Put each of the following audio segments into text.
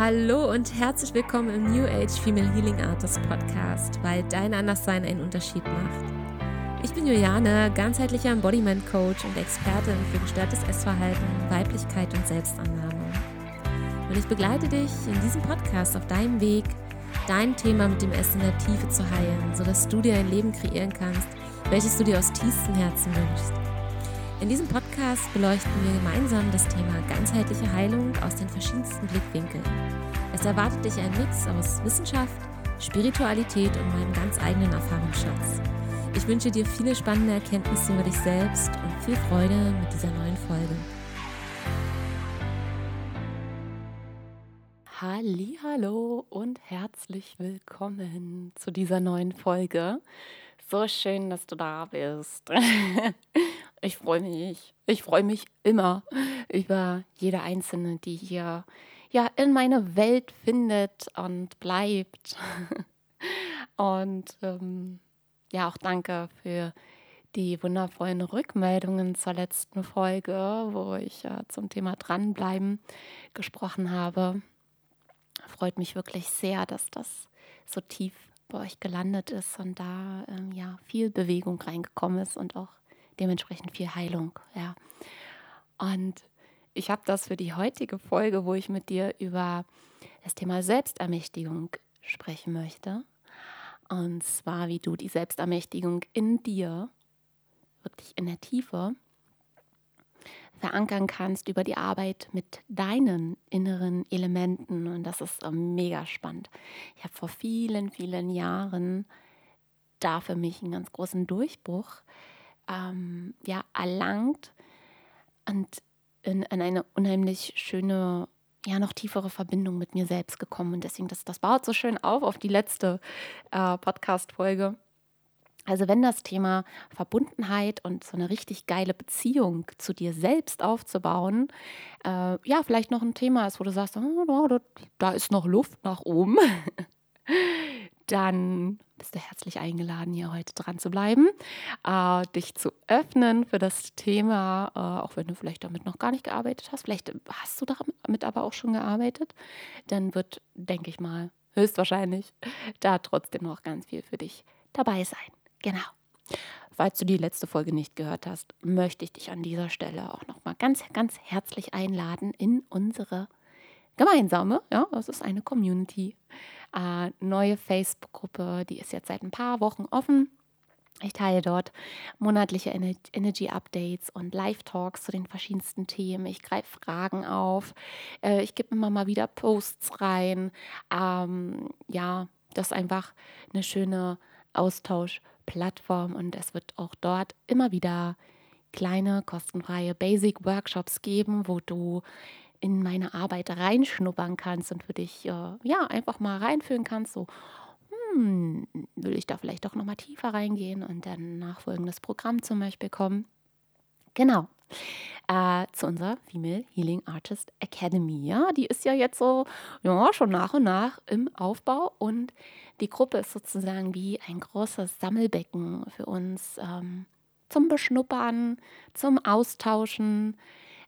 Hallo und herzlich willkommen im New Age Female Healing Artist Podcast, weil dein Anderssein einen Unterschied macht. Ich bin Juliane, ganzheitlicher Embodiment Coach und Expertin für gestörtes Essverhalten, Weiblichkeit und Selbstannahme. Und ich begleite dich in diesem Podcast auf deinem Weg, dein Thema mit dem Essen in der Tiefe zu heilen, sodass du dir ein Leben kreieren kannst, welches du dir aus tiefstem Herzen wünschst. In diesem Podcast beleuchten wir gemeinsam das Thema ganzheitliche Heilung aus den verschiedensten Blickwinkeln. Es erwartet dich ein Mix aus Wissenschaft, Spiritualität und meinem ganz eigenen Erfahrungsschatz. Ich wünsche dir viele spannende Erkenntnisse über dich selbst und viel Freude mit dieser neuen Folge. Hallo und herzlich willkommen zu dieser neuen Folge. So schön, dass du da bist. Ich freue mich. Ich freue mich immer über jede einzelne, die hier ja in meine Welt findet und bleibt. Und ähm, ja, auch danke für die wundervollen Rückmeldungen zur letzten Folge, wo ich äh, zum Thema dranbleiben gesprochen habe. Freut mich wirklich sehr, dass das so tief bei euch gelandet ist und da ähm, ja viel Bewegung reingekommen ist und auch dementsprechend viel Heilung. Ja. Und ich habe das für die heutige Folge, wo ich mit dir über das Thema Selbstermächtigung sprechen möchte. Und zwar, wie du die Selbstermächtigung in dir, wirklich in der Tiefe, verankern kannst über die Arbeit mit deinen inneren Elementen. Und das ist mega spannend. Ich habe vor vielen, vielen Jahren da für mich einen ganz großen Durchbruch ähm, ja, erlangt und in, in, eine unheimlich schöne, ja, noch tiefere Verbindung mit mir selbst gekommen. Und deswegen, das, das baut so schön auf auf die letzte äh, Podcast-Folge. Also wenn das Thema Verbundenheit und so eine richtig geile Beziehung zu dir selbst aufzubauen, äh, ja, vielleicht noch ein Thema ist, wo du sagst, oh, da, da ist noch Luft nach oben, dann bist du herzlich eingeladen, hier heute dran zu bleiben, äh, dich zu öffnen für das Thema, äh, auch wenn du vielleicht damit noch gar nicht gearbeitet hast. Vielleicht hast du damit aber auch schon gearbeitet. Dann wird, denke ich mal, höchstwahrscheinlich da trotzdem noch ganz viel für dich dabei sein. Genau. Falls du die letzte Folge nicht gehört hast, möchte ich dich an dieser Stelle auch noch mal ganz, ganz herzlich einladen in unsere gemeinsame, ja, das ist eine Community, äh, neue Facebook-Gruppe, die ist jetzt seit ein paar Wochen offen. Ich teile dort monatliche Energy Updates und Live-Talks zu den verschiedensten Themen. Ich greife Fragen auf. Äh, ich gebe immer mal wieder Posts rein. Ähm, ja, das ist einfach eine schöne Austauschplattform und es wird auch dort immer wieder kleine kostenfreie Basic Workshops geben, wo du in meine Arbeit reinschnuppern kannst und für dich äh, ja einfach mal reinfühlen kannst, so hm, will ich da vielleicht doch nochmal tiefer reingehen und dann nachfolgendes Programm zum Beispiel kommen. Genau. Äh, zu unserer Female Healing Artist Academy. Ja, die ist ja jetzt so ja, schon nach und nach im Aufbau und die Gruppe ist sozusagen wie ein großes Sammelbecken für uns ähm, zum Beschnuppern, zum Austauschen,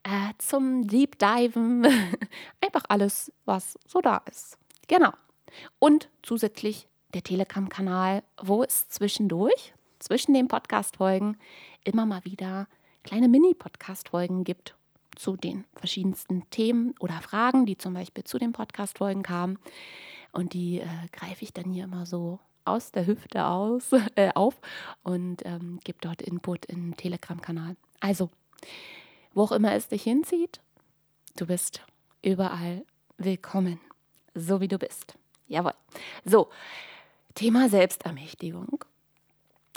äh, zum Deep Diven. Einfach alles, was so da ist. Genau. Und zusätzlich der Telegram-Kanal, wo es zwischendurch, zwischen den Podcast-Folgen, immer mal wieder kleine Mini-Podcast-Folgen gibt zu den verschiedensten Themen oder Fragen, die zum Beispiel zu den Podcast-Folgen kamen. Und die äh, greife ich dann hier immer so aus der Hüfte aus, äh, auf und ähm, gebe dort Input im Telegram-Kanal. Also, wo auch immer es dich hinzieht, du bist überall willkommen, so wie du bist. Jawohl. So, Thema Selbstermächtigung.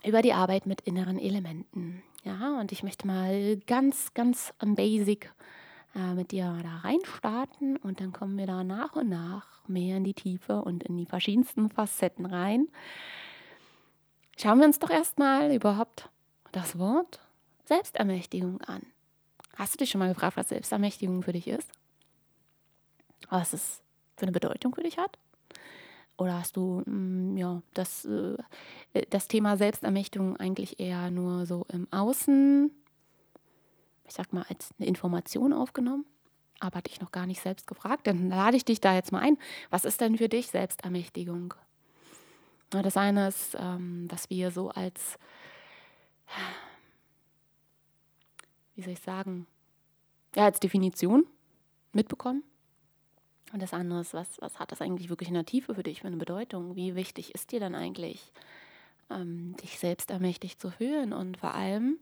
Über die Arbeit mit inneren Elementen. Ja, und ich möchte mal ganz, ganz am Basic äh, mit dir da reinstarten und dann kommen wir da nach und nach mehr in die Tiefe und in die verschiedensten Facetten rein. Schauen wir uns doch erstmal überhaupt das Wort Selbstermächtigung an. Hast du dich schon mal gefragt, was Selbstermächtigung für dich ist? Was es für eine Bedeutung für dich hat? Oder hast du mh, mm, ja, das, äh, das Thema Selbstermächtigung eigentlich eher nur so im Außen, ich sag mal, als eine Information aufgenommen? aber dich noch gar nicht selbst gefragt, dann lade ich dich da jetzt mal ein. Was ist denn für dich Selbstermächtigung? Das eine ist, ähm, was wir so als, wie soll ich sagen, ja, als Definition mitbekommen. Und das andere ist, was, was hat das eigentlich wirklich in der Tiefe für dich für eine Bedeutung? Wie wichtig ist dir dann eigentlich, ähm, dich selbst ermächtigt zu fühlen und vor allem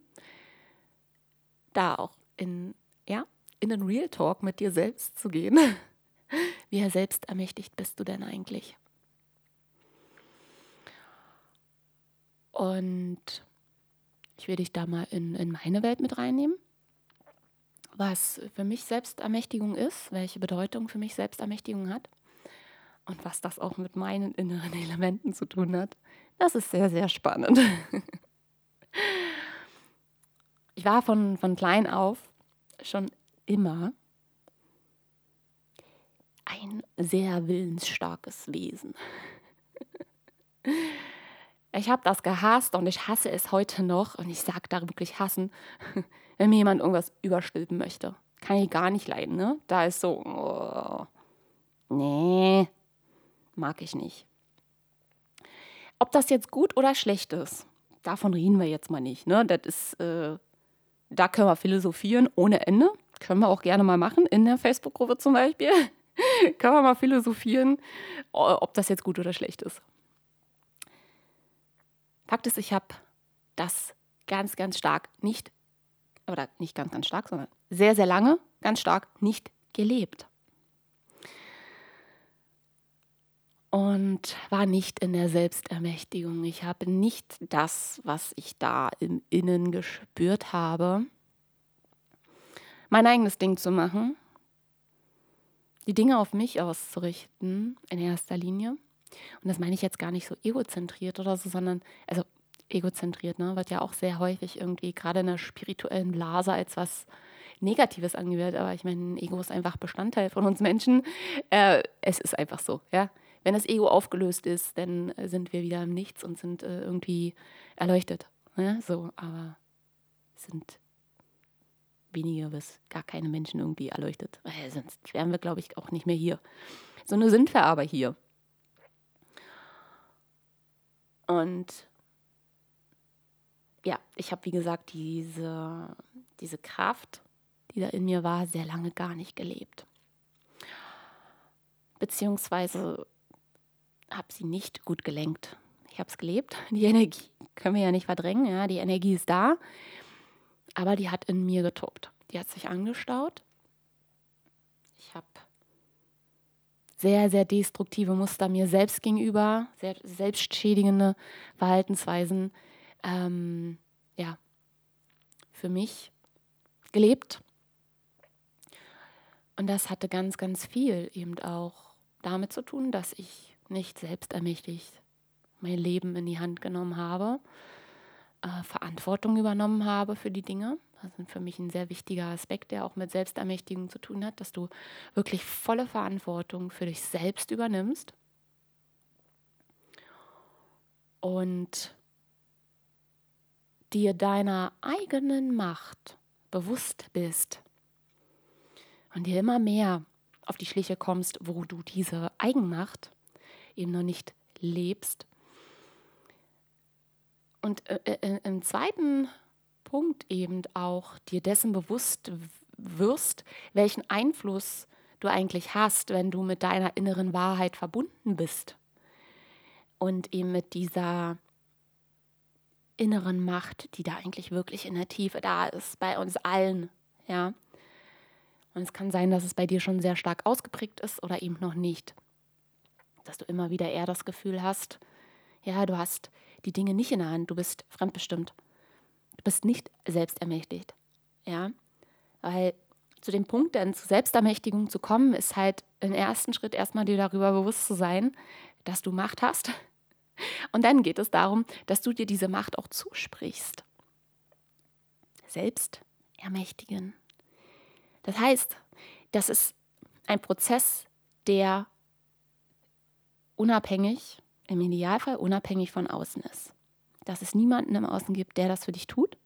da auch in, ja, in den Real Talk mit dir selbst zu gehen. Wie selbst ermächtigt bist du denn eigentlich? Und ich will dich da mal in, in meine Welt mit reinnehmen was für mich Selbstermächtigung ist, welche Bedeutung für mich Selbstermächtigung hat und was das auch mit meinen inneren Elementen zu tun hat. Das ist sehr, sehr spannend. Ich war von, von klein auf schon immer ein sehr willensstarkes Wesen. Ich habe das gehasst und ich hasse es heute noch und ich sage da wirklich hassen, wenn mir jemand irgendwas überstülpen möchte. Kann ich gar nicht leiden, ne? Da ist so, oh, nee, mag ich nicht. Ob das jetzt gut oder schlecht ist, davon reden wir jetzt mal nicht, ne? Das ist, äh, da können wir philosophieren ohne Ende. Können wir auch gerne mal machen, in der Facebook-Gruppe zum Beispiel. können wir mal philosophieren, ob das jetzt gut oder schlecht ist. Fakt ist, ich habe das ganz, ganz stark nicht, oder nicht ganz, ganz stark, sondern sehr, sehr lange, ganz stark nicht gelebt. Und war nicht in der Selbstermächtigung. Ich habe nicht das, was ich da im Innen gespürt habe, mein eigenes Ding zu machen, die Dinge auf mich auszurichten in erster Linie und das meine ich jetzt gar nicht so egozentriert oder so, sondern, also egozentriert, ne, wird ja auch sehr häufig irgendwie gerade in der spirituellen Blase als was Negatives angewählt. Aber ich meine, Ego ist einfach Bestandteil von uns Menschen. Äh, es ist einfach so, ja. Wenn das Ego aufgelöst ist, dann sind wir wieder im Nichts und sind äh, irgendwie erleuchtet. Ja, so, aber sind wenige bis gar keine Menschen irgendwie erleuchtet. Äh, sonst wären wir, glaube ich, auch nicht mehr hier. So nur sind wir aber hier. Und ja, ich habe, wie gesagt, diese, diese Kraft, die da in mir war, sehr lange gar nicht gelebt. Beziehungsweise habe sie nicht gut gelenkt. Ich habe es gelebt. Die Energie können wir ja nicht verdrängen. Ja, die Energie ist da, aber die hat in mir getobt. Die hat sich angestaut. Ich habe sehr, sehr destruktive Muster mir selbst gegenüber, sehr selbstschädigende Verhaltensweisen, ähm, ja, für mich gelebt. Und das hatte ganz, ganz viel eben auch damit zu tun, dass ich nicht selbstermächtigt mein Leben in die Hand genommen habe, äh, Verantwortung übernommen habe für die Dinge das ist für mich ein sehr wichtiger Aspekt, der auch mit Selbstermächtigung zu tun hat, dass du wirklich volle Verantwortung für dich selbst übernimmst und dir deiner eigenen Macht bewusst bist und dir immer mehr auf die Schliche kommst, wo du diese Eigenmacht eben noch nicht lebst. Und äh, äh, im zweiten Punkt eben auch dir dessen bewusst wirst, welchen Einfluss du eigentlich hast, wenn du mit deiner inneren Wahrheit verbunden bist und eben mit dieser inneren Macht, die da eigentlich wirklich in der Tiefe da ist, bei uns allen, ja. Und es kann sein, dass es bei dir schon sehr stark ausgeprägt ist oder eben noch nicht. Dass du immer wieder eher das Gefühl hast, ja, du hast die Dinge nicht in der Hand, du bist fremdbestimmt. Du bist nicht selbstermächtigt. Ja, weil zu dem Punkt, dann zur Selbstermächtigung zu kommen, ist halt im ersten Schritt erstmal dir darüber bewusst zu sein, dass du Macht hast. Und dann geht es darum, dass du dir diese Macht auch zusprichst. Selbst ermächtigen. Das heißt, das ist ein Prozess, der unabhängig, im Idealfall unabhängig von außen ist dass es niemanden im Außen gibt, der das für dich tut.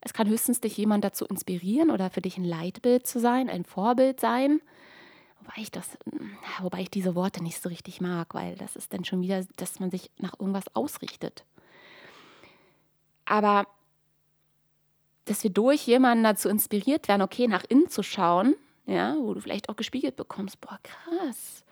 Es kann höchstens dich jemand dazu inspirieren oder für dich ein Leitbild zu sein, ein Vorbild sein. Wobei ich das, wobei ich diese Worte nicht so richtig mag, weil das ist dann schon wieder, dass man sich nach irgendwas ausrichtet. Aber dass wir durch jemanden dazu inspiriert werden, okay, nach innen zu schauen, ja, wo du vielleicht auch gespiegelt bekommst, boah, krass,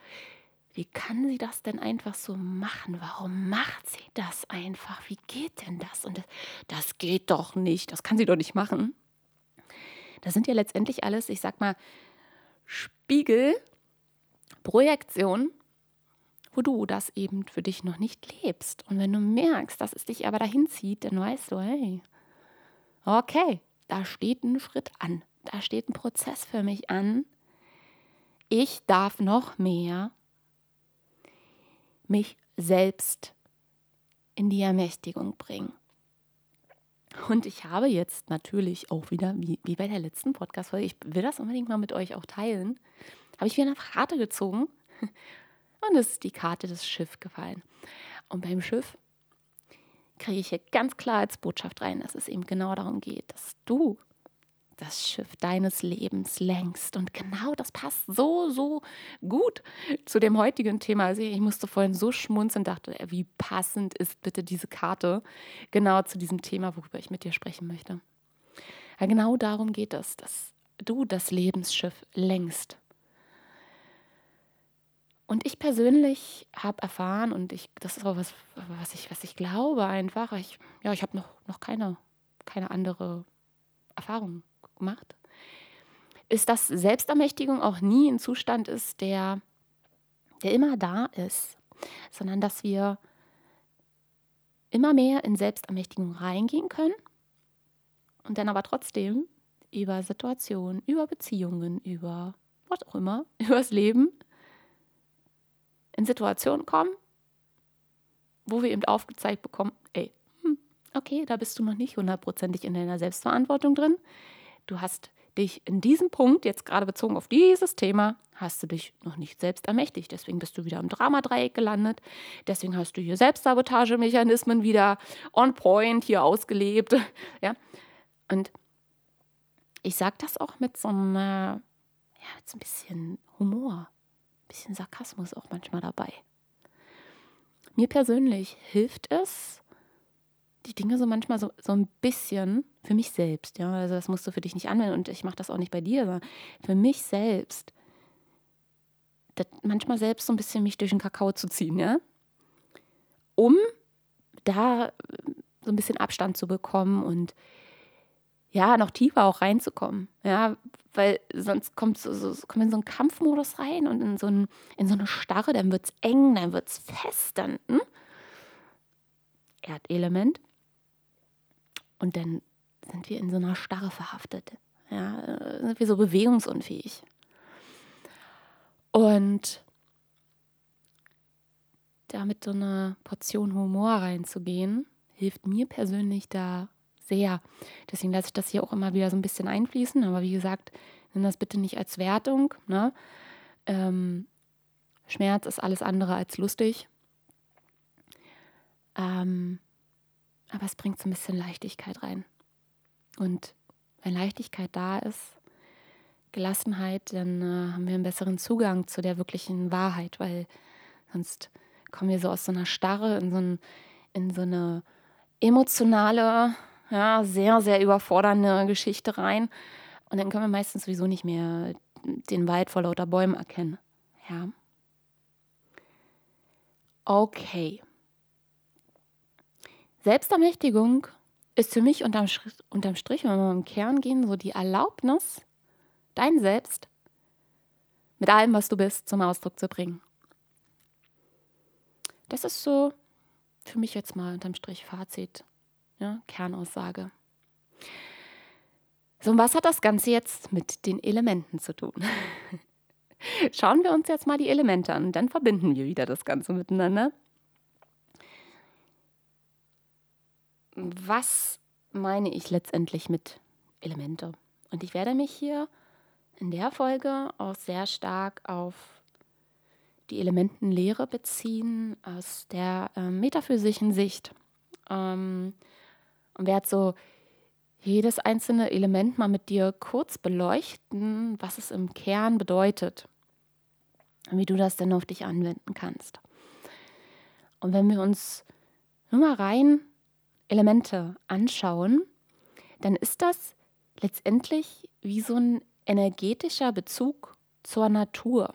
wie kann sie das denn einfach so machen? Warum macht sie das einfach? Wie geht denn das? Und das, das geht doch nicht, das kann sie doch nicht machen. Das sind ja letztendlich alles, ich sag mal, Spiegel, Projektion, wo du das eben für dich noch nicht lebst. Und wenn du merkst, dass es dich aber dahin zieht, dann weißt du, hey, okay, da steht ein Schritt an, da steht ein Prozess für mich an. Ich darf noch mehr mich selbst in die Ermächtigung bringen. Und ich habe jetzt natürlich auch wieder, wie, wie bei der letzten Podcast-Folge, ich will das unbedingt mal mit euch auch teilen, habe ich wieder eine Karte gezogen und es ist die Karte des Schiffs gefallen. Und beim Schiff kriege ich hier ganz klar als Botschaft rein, dass es eben genau darum geht, dass du das Schiff deines Lebens längst. Und genau das passt so, so gut zu dem heutigen Thema. Also ich musste vorhin so schmunzeln, dachte, wie passend ist bitte diese Karte genau zu diesem Thema, worüber ich mit dir sprechen möchte. Ja, genau darum geht es, dass du das Lebensschiff längst. Und ich persönlich habe erfahren, und ich, das ist auch was, was ich, was ich glaube einfach, ich, ja, ich habe noch, noch keine, keine andere Erfahrung gemacht, ist, dass Selbstermächtigung auch nie ein Zustand ist, der, der immer da ist, sondern dass wir immer mehr in Selbstermächtigung reingehen können und dann aber trotzdem über Situationen, über Beziehungen, über was auch immer, über das Leben in Situationen kommen, wo wir eben aufgezeigt bekommen, ey, hm, okay, da bist du noch nicht hundertprozentig in deiner Selbstverantwortung drin. Du hast dich in diesem Punkt, jetzt gerade bezogen auf dieses Thema, hast du dich noch nicht selbst ermächtigt. Deswegen bist du wieder im Dramadreieck gelandet. Deswegen hast du hier Selbstsabotagemechanismen wieder on point hier ausgelebt. Ja? Und ich sage das auch mit so einem, ja, mit so ein bisschen Humor, ein bisschen Sarkasmus auch manchmal dabei. Mir persönlich hilft es, die Dinge so manchmal so, so ein bisschen für mich selbst, ja, also das musst du für dich nicht anwenden und ich mache das auch nicht bei dir, sondern für mich selbst, manchmal selbst so ein bisschen mich durch den Kakao zu ziehen, ja, um da so ein bisschen Abstand zu bekommen und ja, noch tiefer auch reinzukommen, ja, weil sonst kommt so, so, kommt in so einen Kampfmodus rein und in so, ein, in so eine Starre, dann wird es eng, dann wird es fest, dann hm? Erdelement. Und dann sind wir in so einer Starre verhaftet. Ja, äh, sind wir so bewegungsunfähig. Und damit so eine Portion Humor reinzugehen, hilft mir persönlich da sehr. Deswegen lasse ich das hier auch immer wieder so ein bisschen einfließen. Aber wie gesagt, nimm das bitte nicht als Wertung. Ne? Ähm, Schmerz ist alles andere als lustig. Ähm, aber es bringt so ein bisschen Leichtigkeit rein. Und wenn Leichtigkeit da ist, Gelassenheit, dann äh, haben wir einen besseren Zugang zu der wirklichen Wahrheit, weil sonst kommen wir so aus so einer Starre in so, ein, in so eine emotionale, ja, sehr, sehr überfordernde Geschichte rein. Und dann können wir meistens sowieso nicht mehr den Wald vor lauter Bäumen erkennen. Ja. Okay. Selbstermächtigung ist für mich unterm, unterm Strich, wenn wir im Kern gehen, so die Erlaubnis, dein Selbst mit allem, was du bist, zum Ausdruck zu bringen. Das ist so für mich jetzt mal unterm Strich Fazit, ja, Kernaussage. So, und was hat das Ganze jetzt mit den Elementen zu tun? Schauen wir uns jetzt mal die Elemente an, dann verbinden wir wieder das Ganze miteinander. Was meine ich letztendlich mit Elemente? Und ich werde mich hier in der Folge auch sehr stark auf die Elementenlehre beziehen aus der äh, metaphysischen Sicht ähm, und werde so jedes einzelne Element mal mit dir kurz beleuchten, was es im Kern bedeutet und wie du das denn auf dich anwenden kannst. Und wenn wir uns nur mal rein Elemente anschauen, dann ist das letztendlich wie so ein energetischer Bezug zur Natur.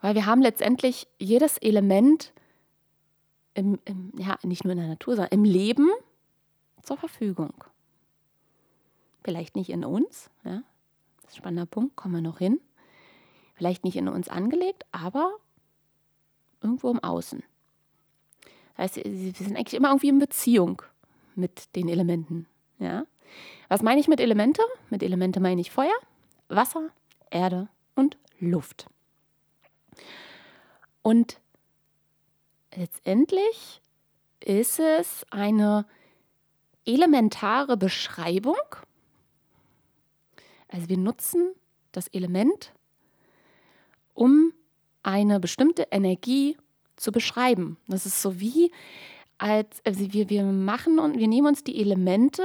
Weil wir haben letztendlich jedes Element im, im, ja, nicht nur in der Natur, sondern im Leben zur Verfügung. Vielleicht nicht in uns, ja, das ist ein spannender Punkt, kommen wir noch hin. Vielleicht nicht in uns angelegt, aber irgendwo im Außen. Das heißt, wir sind eigentlich immer irgendwie in Beziehung mit den Elementen. Ja? Was meine ich mit Elemente? Mit Elemente meine ich Feuer, Wasser, Erde und Luft. Und letztendlich ist es eine elementare Beschreibung. Also wir nutzen das Element, um eine bestimmte Energie zu beschreiben. Das ist so wie, als also wir, wir machen und wir nehmen uns die Elemente,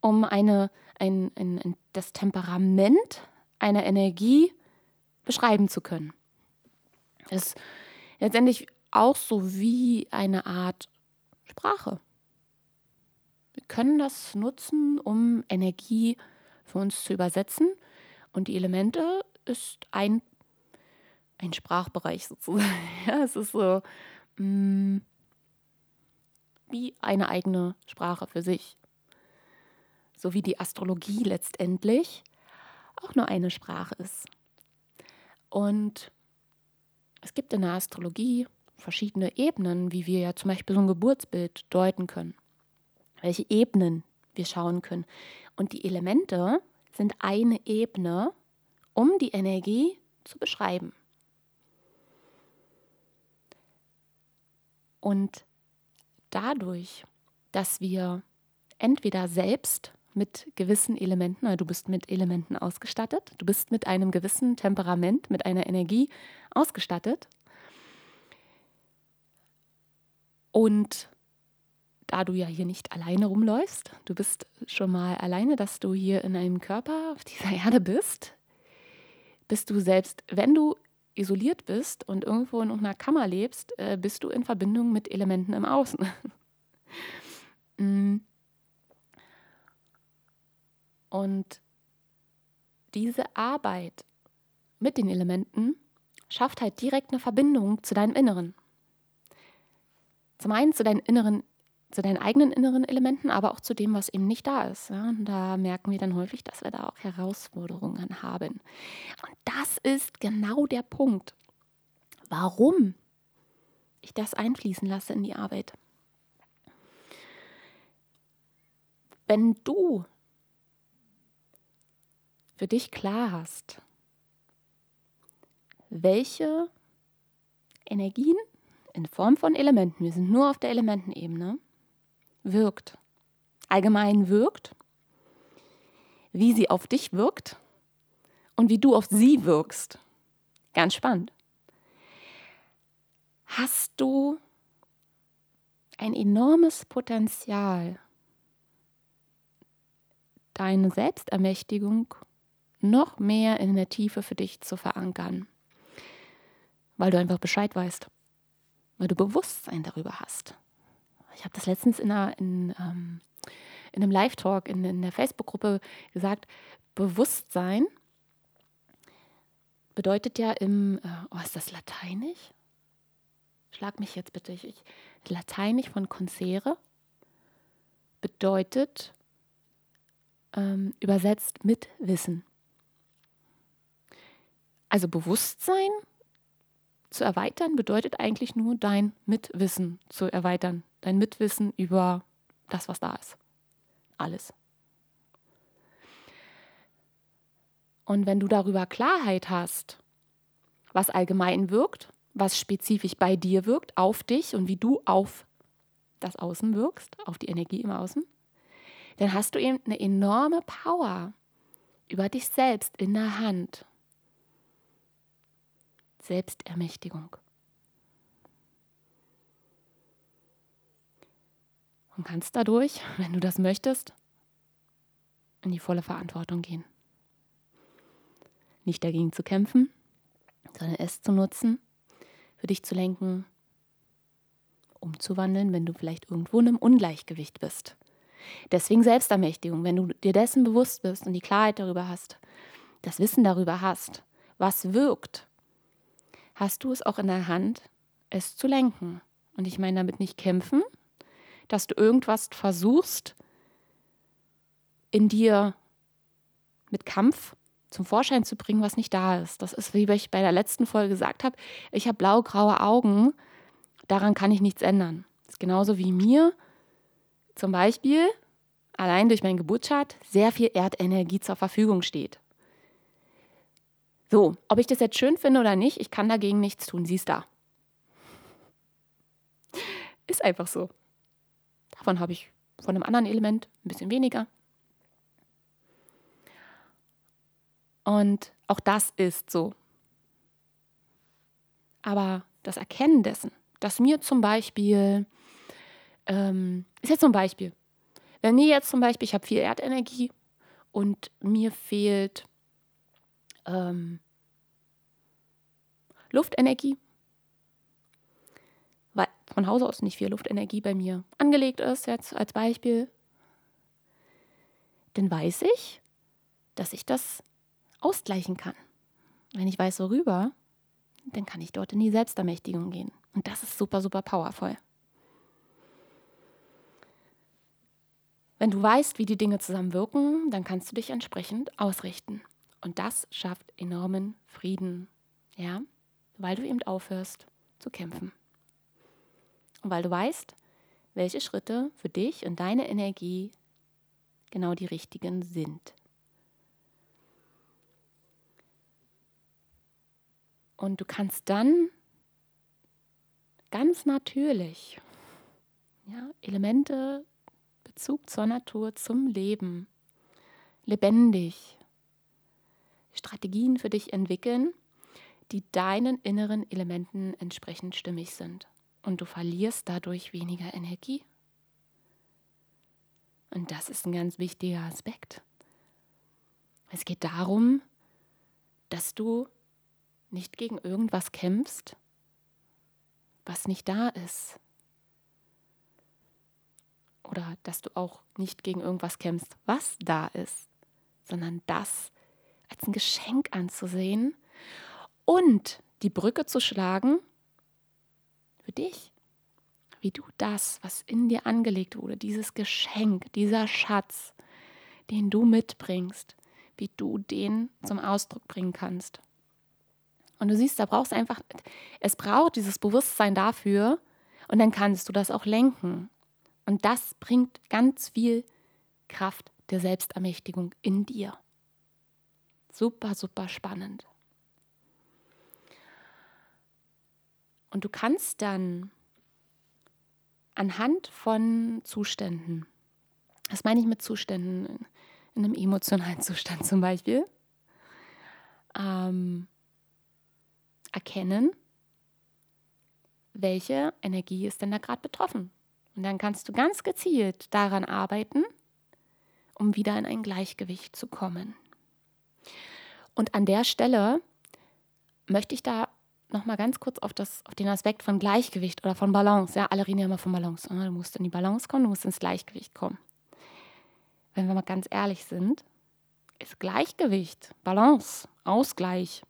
um eine, ein, ein, ein, das Temperament einer Energie beschreiben zu können. Das ist letztendlich auch so wie eine Art Sprache. Wir können das nutzen, um Energie für uns zu übersetzen. Und die Elemente ist ein, ein Sprachbereich sozusagen. Ja, es ist so mh, mm, wie eine eigene Sprache für sich. So wie die Astrologie letztendlich auch nur eine Sprache ist. Und es gibt in der Astrologie verschiedene Ebenen, wie wir ja zum Beispiel so ein Geburtsbild deuten können. Welche Ebenen wir schauen können. Und die Elemente sind eine Ebene, um die Energie zu beschreiben. Und dadurch, dass wir entweder selbst mit gewissen Elementen, also du bist mit Elementen ausgestattet, du bist mit einem gewissen Temperament, mit einer Energie ausgestattet. Und da du ja hier nicht alleine rumläufst, du bist schon mal alleine, dass du hier in einem Körper auf dieser Erde bist, bist du selbst, wenn du isoliert bist und irgendwo in einer Kammer lebst, äh, bist du in Verbindung mit Elementen im Außen. Mm. Und diese Arbeit mit den Elementen schafft halt direkt eine Verbindung zu deinem Inneren. Zum einen zu deinen inneren, zu deinen eigenen inneren Elementen, aber auch zu dem, was eben nicht da ist. Ja, und da merken wir dann häufig, dass wir da auch Herausforderungen haben. Und das ist genau der Punkt, warum ich das einfließen lasse in die Arbeit. Wenn du für dich klar hast, welche Energien in Form von Elementen, wir sind nur auf der Elementenebene, wirkt, allgemein wirkt, wie sie auf dich wirkt und wie du auf sie wirkst. Ganz spannend. Hast du ein enormes Potenzial, deine Selbstermächtigung noch mehr in der Tiefe für dich zu verankern. Weil du einfach Bescheid weißt. Weil du Bewusstsein darüber hast. Ich habe das letztens in, einer, in, ähm, in einem Live-Talk in, in der Facebook-Gruppe gesagt. Bewusstsein bedeutet ja im, äh, oh, ist das lateinisch? Schlag mich jetzt bitte. Ich, lateinisch von consere bedeutet ähm, übersetzt mit Wissen. Also Bewusstsein zu erweitern bedeutet eigentlich nur dein Mitwissen zu erweitern. Dein Mitwissen über das, was da ist. Alles. Und wenn du darüber Klarheit hast, was allgemein wirkt, was spezifisch bei dir wirkt, auf dich und wie du auf das Außen wirkst, auf die Energie im Außen, dann hast du eben eine enorme Power über dich selbst in der Hand. Selbstermächtigung. Und kannst dadurch, wenn du das möchtest, in die volle Verantwortung gehen. Nicht dagegen zu kämpfen, sondern es zu nutzen, für dich zu lenken, umzuwandeln, wenn du vielleicht irgendwo in einem Ungleichgewicht bist. Deswegen Selbstermächtigung, wenn du dir dessen bewusst bist und die Klarheit darüber hast, das Wissen darüber hast, was wirkt, hast du es auch in der Hand, es zu lenken. Und ich meine damit nicht kämpfen, dass du irgendwas versuchst, in dir mit Kampf zum Vorschein zu bringen, was nicht da ist. Das ist, wie ich bei der letzten Folge gesagt habe, ich habe blau-graue Augen, daran kann ich nichts ändern. Das ist genauso wie mir zum Beispiel allein durch meinen Geburtschart sehr viel Erdenergie zur Verfügung steht. So, ob ich das jetzt schön finde oder nicht, ich kann dagegen nichts tun. Sie ist da. Ist einfach so. Davon habe ich von einem anderen Element ein bisschen weniger. Und auch das ist so. Aber das Erkennen dessen, dass mir zum Beispiel, ähm, ist jetzt zum Beispiel, wenn mir jetzt zum Beispiel, ich habe viel Erdenergie und mir fehlt ähm, Luftenergie, von Hause aus nicht viel Luftenergie bei mir angelegt ist, jetzt als Beispiel, dann weiß ich, dass ich das ausgleichen kann. Wenn ich weiß, worüber, dann kann ich dort in die Selbstermächtigung gehen. Und das ist super, super powerful. Wenn du weißt, wie die Dinge zusammenwirken, dann kannst du dich entsprechend ausrichten. Und das schafft enormen Frieden. Ja, weil du eben aufhörst zu kämpfen. Weil du weißt, welche Schritte für dich und deine Energie genau die richtigen sind. Und du kannst dann ganz natürlich ja, Elemente, Bezug zur Natur, zum Leben, lebendig, Strategien für dich entwickeln, die deinen inneren Elementen entsprechend stimmig sind. Und du verlierst dadurch weniger Energie. Und das ist ein ganz wichtiger Aspekt. Es geht darum, dass du nicht gegen irgendwas kämpfst, was nicht da ist. Oder dass du auch nicht gegen irgendwas kämpfst, was da ist, sondern das als ein Geschenk anzusehen und die Brücke zu schlagen für dich, wie du das, was in dir angelegt wurde, dieses Geschenk, dieser Schatz, den du mitbringst, wie du den zum Ausdruck bringen kannst. Und du siehst, da brauchst einfach, es braucht dieses Bewusstsein dafür und dann kannst du das auch lenken. Und das bringt ganz viel Kraft der Selbstermächtigung in dir. Super, super spannend. Und du kannst dann anhand von Zuständen, was meine ich mit Zuständen? In einem emotionalen Zustand zum Beispiel, ähm, erkennen, welche Energie ist denn da gerade betroffen. Und dann kannst du ganz gezielt daran arbeiten, um wieder in ein Gleichgewicht zu kommen. Und an der Stelle möchte ich da noch mal ganz kurz auf, das, auf den Aspekt von Gleichgewicht oder von Balance. Ja, alle reden ja immer von Balance. Du musst in die Balance kommen, du musst ins Gleichgewicht kommen. Wenn wir mal ganz ehrlich sind, ist Gleichgewicht, Balance, Ausgleich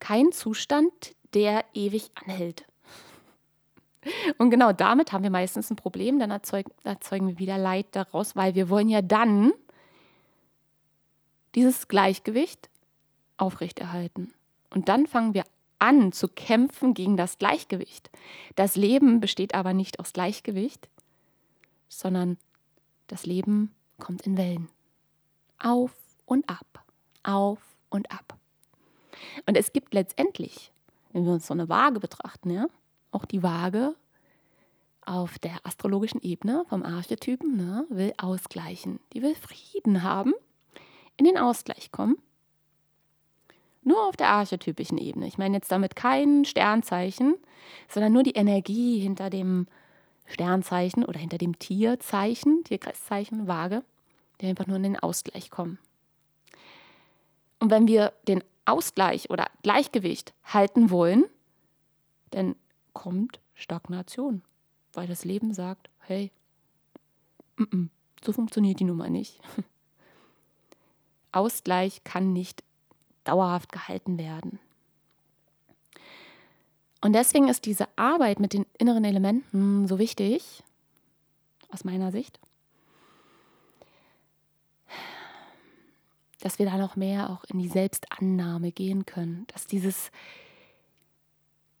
kein Zustand, der ewig anhält. Und genau damit haben wir meistens ein Problem, dann erzeugen, erzeugen wir wieder Leid daraus, weil wir wollen ja dann dieses Gleichgewicht aufrechterhalten. Und dann fangen wir an zu kämpfen gegen das Gleichgewicht. Das Leben besteht aber nicht aus Gleichgewicht, sondern das Leben kommt in Wellen. Auf und ab, auf und ab. Und es gibt letztendlich, wenn wir uns so eine Waage betrachten, ja, auch die Waage auf der astrologischen Ebene vom Archetypen ne, will ausgleichen. Die will Frieden haben, in den Ausgleich kommen. Nur auf der archetypischen Ebene. Ich meine jetzt damit kein Sternzeichen, sondern nur die Energie hinter dem Sternzeichen oder hinter dem Tierzeichen, Tierkreiszeichen, Waage, die einfach nur in den Ausgleich kommen. Und wenn wir den Ausgleich oder Gleichgewicht halten wollen, dann kommt Stagnation, weil das Leben sagt, hey, m -m, so funktioniert die Nummer nicht. Ausgleich kann nicht dauerhaft gehalten werden. Und deswegen ist diese Arbeit mit den inneren Elementen so wichtig, aus meiner Sicht, dass wir da noch mehr auch in die Selbstannahme gehen können, dass dieses,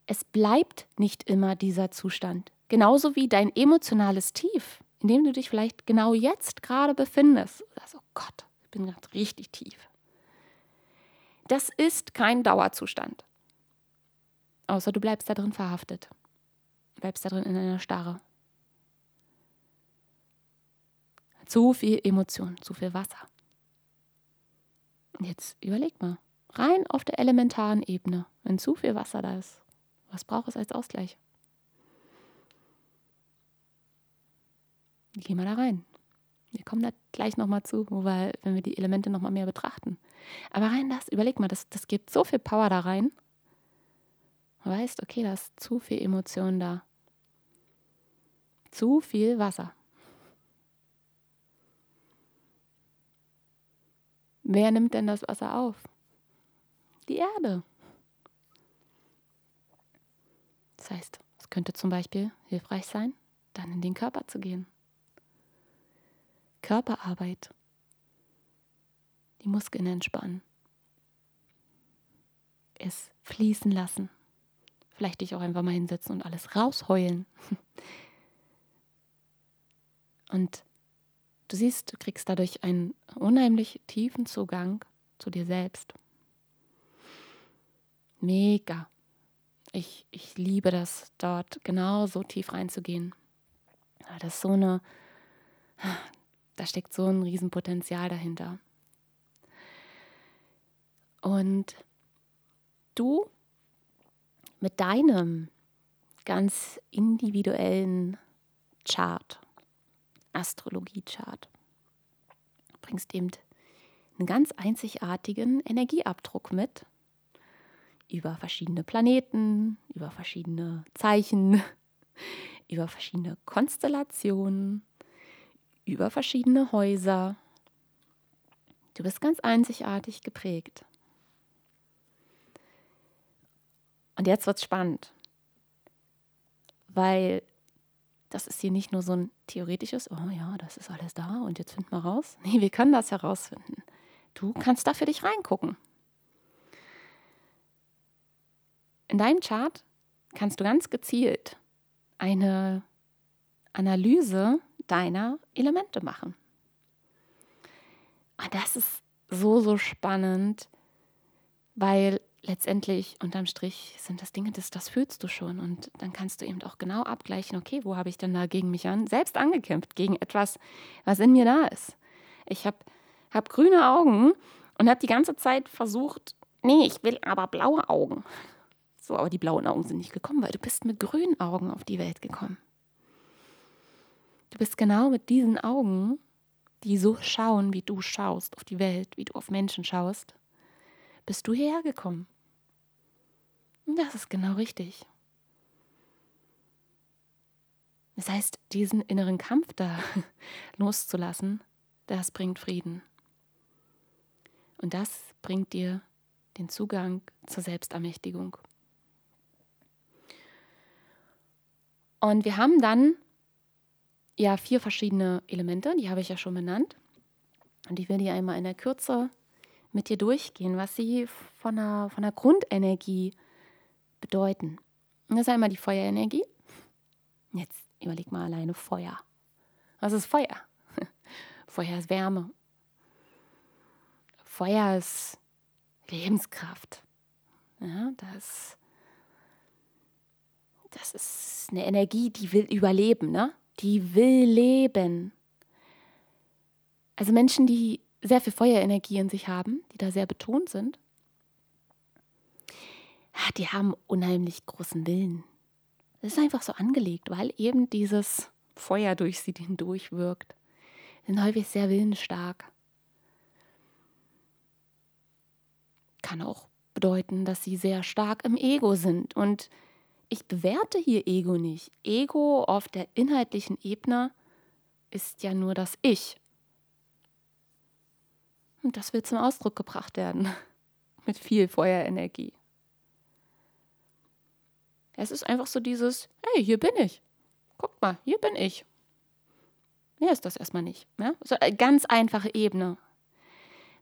es bleibt nicht immer dieser Zustand, genauso wie dein emotionales Tief, in dem du dich vielleicht genau jetzt gerade befindest. Also, oh Gott, ich bin gerade richtig tief. Das ist kein Dauerzustand. Außer du bleibst da drin verhaftet. Bleibst da drin in einer Starre. Zu viel Emotion, zu viel Wasser. Jetzt überleg mal, rein auf der elementaren Ebene, wenn zu viel Wasser da ist, was braucht es als Ausgleich? Geh mal da rein. Wir kommen da gleich nochmal zu, weil, wenn wir die Elemente nochmal mehr betrachten. Aber rein das, überleg mal, das, das gibt so viel Power da rein. Du weißt, okay, da ist zu viel Emotion da. Zu viel Wasser. Wer nimmt denn das Wasser auf? Die Erde. Das heißt, es könnte zum Beispiel hilfreich sein, dann in den Körper zu gehen. Körperarbeit. Die Muskeln entspannen. Es fließen lassen. Vielleicht dich auch einfach mal hinsetzen und alles rausheulen. Und du siehst, du kriegst dadurch einen unheimlich tiefen Zugang zu dir selbst. Mega. Ich, ich liebe das, dort genau so tief reinzugehen. Das ist so eine, da steckt so ein Riesenpotenzial dahinter. Und du mit deinem ganz individuellen Chart, Astrologie-Chart, bringst eben einen ganz einzigartigen Energieabdruck mit über verschiedene Planeten, über verschiedene Zeichen, über verschiedene Konstellationen, über verschiedene Häuser. Du bist ganz einzigartig geprägt. Und jetzt wird es spannend, weil das ist hier nicht nur so ein theoretisches, oh ja, das ist alles da und jetzt finden wir raus. Nee, wir können das herausfinden. Du kannst da für dich reingucken. In deinem Chart kannst du ganz gezielt eine Analyse deiner Elemente machen. Und das ist so, so spannend, weil letztendlich unterm Strich sind das Dinge, das, das fühlst du schon. Und dann kannst du eben auch genau abgleichen, okay, wo habe ich denn da gegen mich an? Selbst angekämpft, gegen etwas, was in mir da ist. Ich habe hab grüne Augen und habe die ganze Zeit versucht, nee, ich will aber blaue Augen. So, aber die blauen Augen sind nicht gekommen, weil du bist mit grünen Augen auf die Welt gekommen. Du bist genau mit diesen Augen, die so schauen, wie du schaust auf die Welt, wie du auf Menschen schaust, bist du hierher gekommen. Das ist genau richtig. Das heißt, diesen inneren Kampf da loszulassen, das bringt Frieden. Und das bringt dir den Zugang zur Selbstermächtigung. Und wir haben dann ja vier verschiedene Elemente, die habe ich ja schon benannt. Und ich will die einmal in der Kürze mit dir durchgehen, was sie von der, von der Grundenergie bedeuten. Und das ist einmal die Feuerenergie. Jetzt überleg mal alleine Feuer. Was ist Feuer? Feuer ist Wärme. Feuer ist Lebenskraft. Ja, das, das ist eine Energie, die will überleben, ne? Die will leben. Also Menschen, die sehr viel Feuerenergie in sich haben, die da sehr betont sind, die haben unheimlich großen Willen. Das ist einfach so angelegt, weil eben dieses Feuer durch sie hindurch wirkt. Sind häufig sehr willensstark. Kann auch bedeuten, dass sie sehr stark im Ego sind. Und ich bewerte hier Ego nicht. Ego auf der inhaltlichen Ebene ist ja nur das Ich. Und das will zum Ausdruck gebracht werden. Mit viel Feuerenergie. Es ist einfach so dieses, hey, hier bin ich. Guck mal, hier bin ich. Mehr ist das erstmal nicht. Ne? So eine ganz einfache Ebene.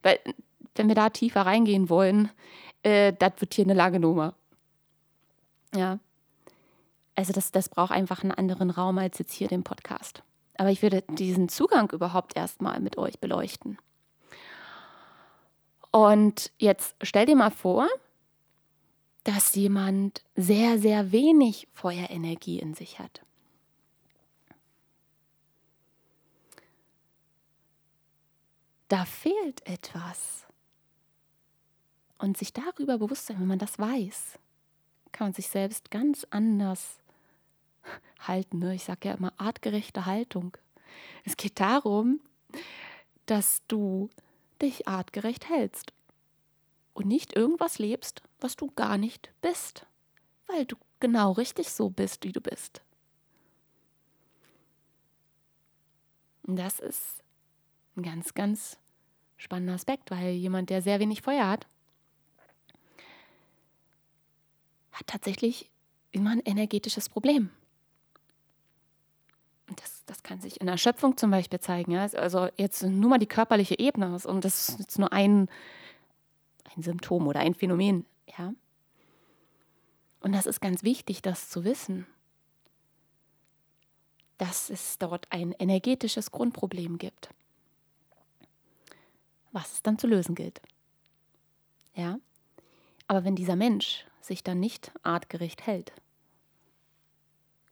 Weil, wenn wir da tiefer reingehen wollen, äh, das wird hier eine lange Nummer. Ja. Also das, das braucht einfach einen anderen Raum als jetzt hier den Podcast. Aber ich würde diesen Zugang überhaupt erstmal mit euch beleuchten. Und jetzt stell dir mal vor, dass jemand sehr, sehr wenig Feuerenergie in sich hat. Da fehlt etwas. Und sich darüber bewusst sein, wenn man das weiß, kann man sich selbst ganz anders halten. Ne? Ich sage ja immer artgerechte Haltung. Es geht darum, dass du dich artgerecht hältst und nicht irgendwas lebst, was du gar nicht bist, weil du genau richtig so bist, wie du bist. Und das ist ein ganz, ganz spannender Aspekt, weil jemand, der sehr wenig Feuer hat, hat tatsächlich immer ein energetisches Problem. Das, das kann sich in der Schöpfung zum Beispiel zeigen. Ja? Also jetzt nur mal die körperliche Ebene. Und das ist jetzt nur ein, ein Symptom oder ein Phänomen. Ja? Und das ist ganz wichtig, das zu wissen, dass es dort ein energetisches Grundproblem gibt, was es dann zu lösen gilt. Ja? Aber wenn dieser Mensch sich dann nicht artgerecht hält,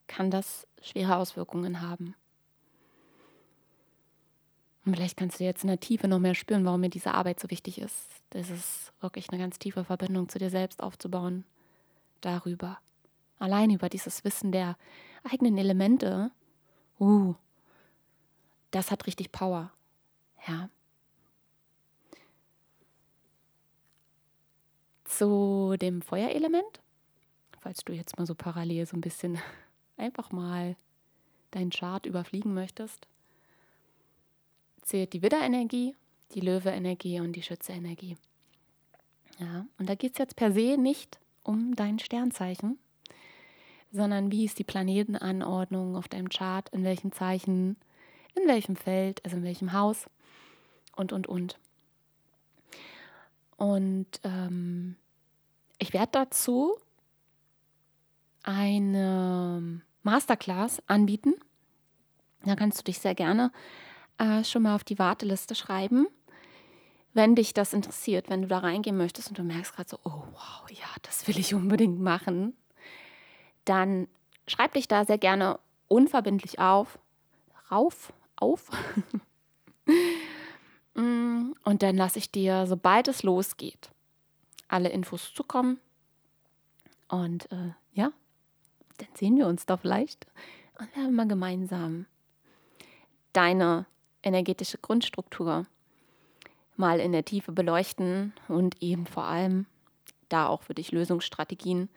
kann das schwere Auswirkungen haben. Und vielleicht kannst du jetzt in der Tiefe noch mehr spüren, warum mir diese Arbeit so wichtig ist. Das ist wirklich eine ganz tiefe Verbindung zu dir selbst aufzubauen. Darüber. Allein über dieses Wissen der eigenen Elemente. Uh, das hat richtig Power. Ja. Zu dem Feuerelement, falls du jetzt mal so parallel so ein bisschen einfach mal deinen Chart überfliegen möchtest, zählt die Widderenergie, die Löwe-Energie und die Schütze-Energie. Ja, und da geht es jetzt per se nicht um dein Sternzeichen, sondern wie ist die Planetenanordnung auf deinem Chart, in welchem Zeichen, in welchem Feld, also in welchem Haus und, und, und. Und ähm, ich werde dazu eine Masterclass anbieten. Da kannst du dich sehr gerne äh, schon mal auf die Warteliste schreiben, wenn dich das interessiert, wenn du da reingehen möchtest und du merkst gerade so, oh wow, ja, das will ich unbedingt machen, dann schreib dich da sehr gerne unverbindlich auf, rauf, auf. Mm, und dann lasse ich dir, sobald es losgeht, alle Infos zukommen. Und äh, ja, dann sehen wir uns doch vielleicht und werden mal gemeinsam deine energetische Grundstruktur mal in der Tiefe beleuchten und eben vor allem da auch für dich Lösungsstrategien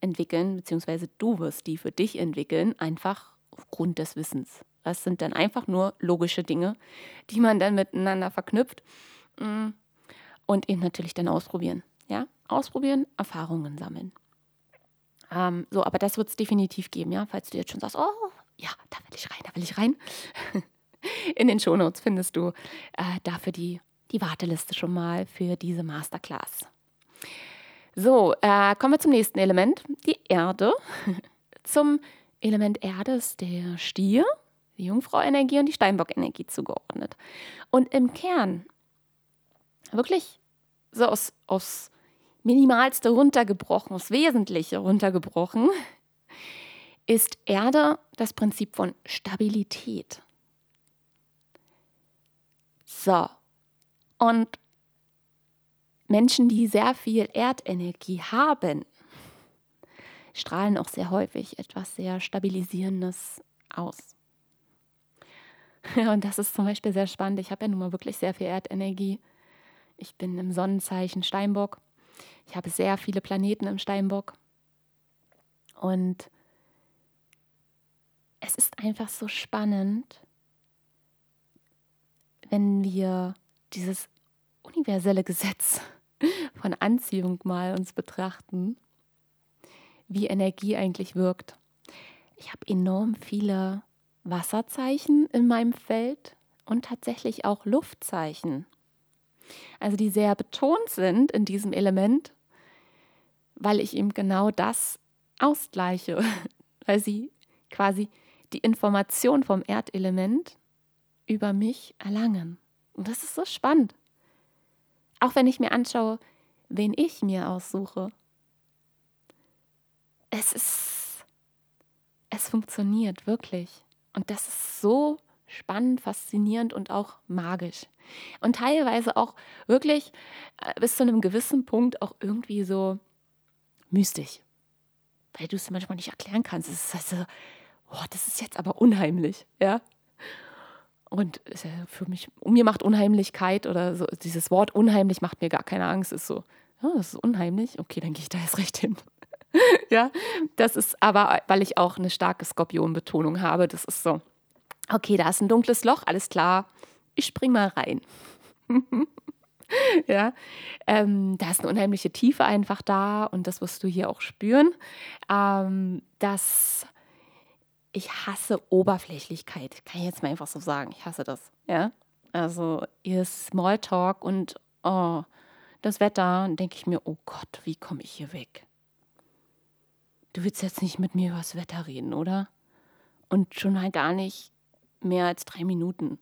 entwickeln, beziehungsweise du wirst die für dich entwickeln, einfach aufgrund des Wissens. Das sind dann einfach nur logische Dinge, die man dann miteinander verknüpft mm, und eben natürlich dann ausprobieren. Ja, ausprobieren, Erfahrungen sammeln. Ähm, so, aber das wird es definitiv geben, ja, falls du jetzt schon sagst, oh, ja, da will ich rein, da will ich rein. In den Shownotes findest du äh, dafür die, die Warteliste schon mal für diese Masterclass. So, äh, kommen wir zum nächsten Element, die Erde. Zum Element Erde ist der Stier, die Jungfrau-Energie und die Steinbock-Energie zugeordnet. Und im Kern, wirklich so aus, aus Minimalste runtergebrochen, das Wesentliche runtergebrochen, ist Erde das Prinzip von Stabilität. So, und Menschen, die sehr viel Erdenergie haben, strahlen auch sehr häufig etwas sehr Stabilisierendes aus. Und das ist zum Beispiel sehr spannend. Ich habe ja nun mal wirklich sehr viel Erdenergie. Ich bin im Sonnenzeichen Steinbock. Ich habe sehr viele Planeten im Steinbock. Und es ist einfach so spannend, wenn wir dieses universelle Gesetz von Anziehung mal uns betrachten, wie Energie eigentlich wirkt. Ich habe enorm viele Wasserzeichen in meinem Feld und tatsächlich auch Luftzeichen. Also die sehr betont sind in diesem Element, weil ich eben genau das ausgleiche, weil sie quasi die Information vom Erdelement über mich erlangen. Und das ist so spannend. Auch wenn ich mir anschaue, wen ich mir aussuche. Es ist, es funktioniert wirklich. Und das ist so spannend, faszinierend und auch magisch. Und teilweise auch wirklich äh, bis zu einem gewissen Punkt auch irgendwie so mystisch. Weil du es manchmal nicht erklären kannst. Es ist also, oh, das ist jetzt aber unheimlich, ja. Und für mich, mir macht Unheimlichkeit oder so, dieses Wort unheimlich macht mir gar keine Angst, ist so, oh, das ist unheimlich, okay, dann gehe ich da jetzt recht hin. ja, das ist aber, weil ich auch eine starke Skorpionbetonung habe, das ist so, okay, da ist ein dunkles Loch, alles klar, ich spring mal rein. ja, ähm, da ist eine unheimliche Tiefe einfach da und das wirst du hier auch spüren. Ähm, das ich hasse Oberflächlichkeit. Kann ich jetzt mal einfach so sagen. Ich hasse das. Ja. Also ihr Smalltalk und oh, das Wetter, denke ich mir, oh Gott, wie komme ich hier weg? Du willst jetzt nicht mit mir über das Wetter reden, oder? Und schon mal gar nicht mehr als drei Minuten.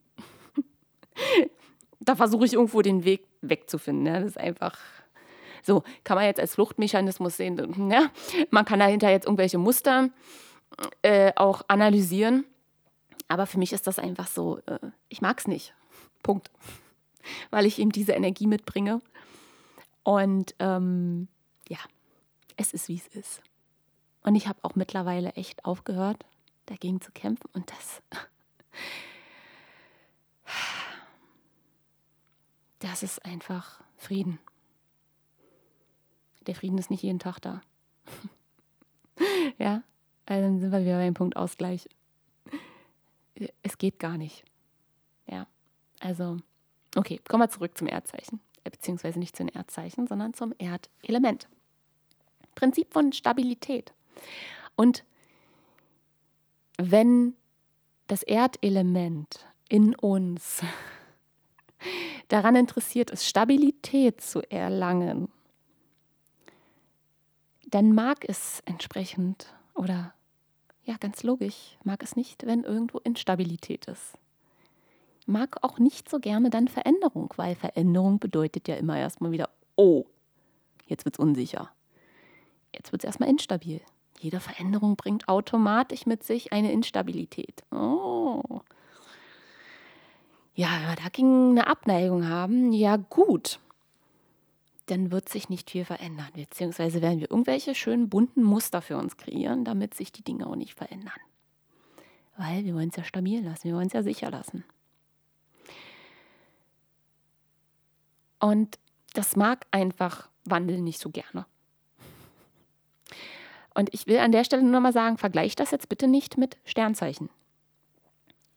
da versuche ich irgendwo den Weg wegzufinden. Ja? Das ist einfach. So, kann man jetzt als Fluchtmechanismus sehen. Ja? Man kann dahinter jetzt irgendwelche Muster äh, auch analysieren. Aber für mich ist das einfach so, äh, ich mag es nicht. Punkt. Weil ich eben diese Energie mitbringe. Und ähm, ja, es ist, wie es ist. Und ich habe auch mittlerweile echt aufgehört, dagegen zu kämpfen. Und das, das ist einfach Frieden. Der Frieden ist nicht jeden Tag da. ja, also dann sind wir wieder beim Punkt Ausgleich. Es geht gar nicht. Ja, also, okay, kommen wir zurück zum Erdzeichen. Äh, beziehungsweise nicht zu den Erdzeichen, sondern zum Erdelement. Prinzip von Stabilität. Und wenn das Erdelement in uns daran interessiert ist, Stabilität zu erlangen, dann mag es entsprechend oder ja, ganz logisch, mag es nicht, wenn irgendwo Instabilität ist. Mag auch nicht so gerne dann Veränderung, weil Veränderung bedeutet ja immer erstmal wieder, oh, jetzt wird es unsicher. Jetzt wird es erstmal instabil. Jede Veränderung bringt automatisch mit sich eine Instabilität. Oh. Ja, dagegen eine Abneigung haben, ja gut dann wird sich nicht viel verändern. Beziehungsweise werden wir irgendwelche schönen bunten Muster für uns kreieren, damit sich die Dinge auch nicht verändern. Weil wir wollen es ja stabil lassen, wir wollen es ja sicher lassen. Und das mag einfach Wandel nicht so gerne. Und ich will an der Stelle nur mal sagen, vergleicht das jetzt bitte nicht mit Sternzeichen.